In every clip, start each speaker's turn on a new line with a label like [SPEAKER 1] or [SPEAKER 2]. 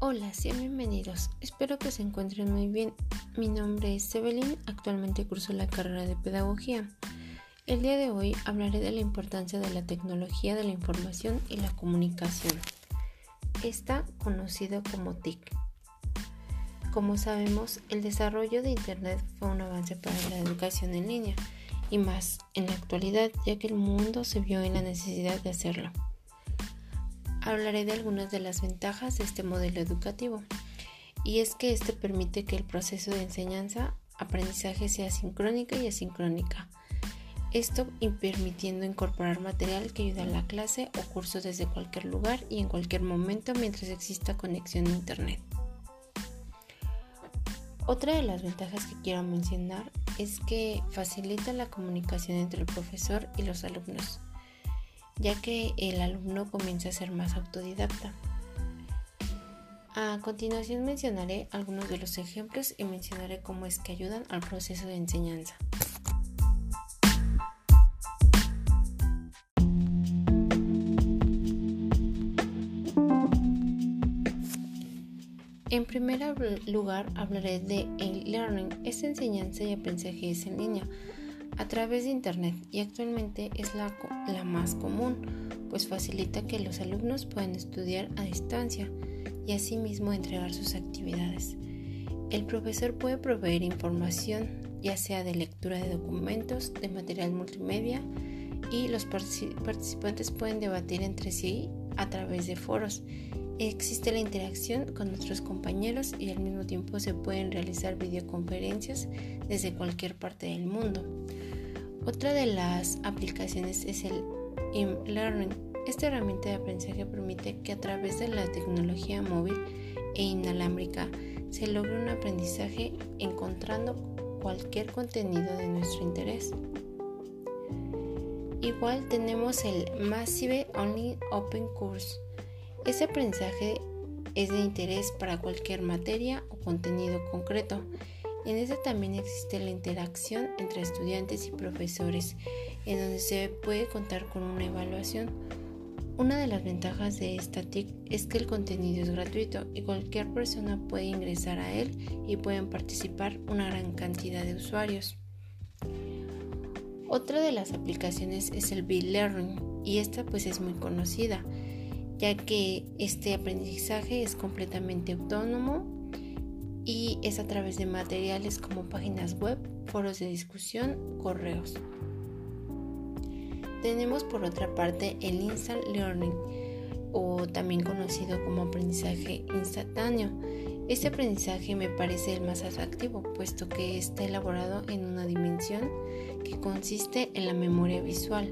[SPEAKER 1] Hola, sean bienvenidos. Espero que se encuentren muy bien. Mi nombre es Evelyn, actualmente curso la carrera de Pedagogía. El día de hoy hablaré de la importancia de la tecnología de la información y la comunicación. Está conocido como TIC. Como sabemos, el desarrollo de Internet fue un avance para la educación en línea y más en la actualidad, ya que el mundo se vio en la necesidad de hacerlo hablaré de algunas de las ventajas de este modelo educativo. Y es que este permite que el proceso de enseñanza-aprendizaje sea sincrónica y asincrónica. Esto permitiendo incorporar material que ayuda a la clase o curso desde cualquier lugar y en cualquier momento mientras exista conexión a Internet. Otra de las ventajas que quiero mencionar es que facilita la comunicación entre el profesor y los alumnos ya que el alumno comienza a ser más autodidacta. A continuación mencionaré algunos de los ejemplos y mencionaré cómo es que ayudan al proceso de enseñanza. En primer lugar hablaré de e-learning. Esta enseñanza y aprendizaje es en línea a través de Internet y actualmente es la, la más común, pues facilita que los alumnos puedan estudiar a distancia y asimismo entregar sus actividades. El profesor puede proveer información, ya sea de lectura de documentos, de material multimedia, y los participantes pueden debatir entre sí a través de foros. Existe la interacción con otros compañeros y al mismo tiempo se pueden realizar videoconferencias desde cualquier parte del mundo. Otra de las aplicaciones es el e-learning. Esta herramienta de aprendizaje permite que a través de la tecnología móvil e inalámbrica se logre un aprendizaje encontrando cualquier contenido de nuestro interés. Igual tenemos el Massive Only Open Course. Este aprendizaje es de interés para cualquier materia o contenido concreto en este también existe la interacción entre estudiantes y profesores, en donde se puede contar con una evaluación. Una de las ventajas de esta TIC es que el contenido es gratuito y cualquier persona puede ingresar a él y pueden participar una gran cantidad de usuarios. Otra de las aplicaciones es el B-Learning y esta pues es muy conocida ya que este aprendizaje es completamente autónomo y es a través de materiales como páginas web, foros de discusión, correos. Tenemos por otra parte el Instant Learning o también conocido como aprendizaje instantáneo. Este aprendizaje me parece el más atractivo, puesto que está elaborado en una dimensión que consiste en la memoria visual,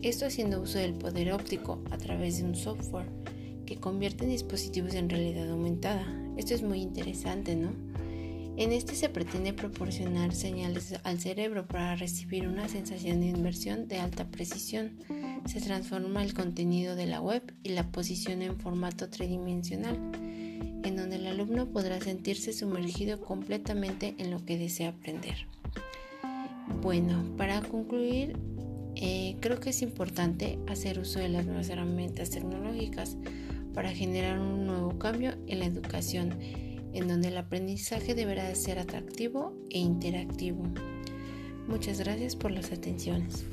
[SPEAKER 1] esto haciendo uso del poder óptico a través de un software que convierte dispositivos en realidad aumentada. Esto es muy interesante, ¿no? En este se pretende proporcionar señales al cerebro para recibir una sensación de inversión de alta precisión. Se transforma el contenido de la web y la posiciona en formato tridimensional, en donde el alumno podrá sentirse sumergido completamente en lo que desea aprender. Bueno, para concluir, eh, creo que es importante hacer uso de las nuevas herramientas tecnológicas para generar un nuevo cambio en la educación, en donde el aprendizaje deberá ser atractivo e interactivo. Muchas gracias por las atenciones.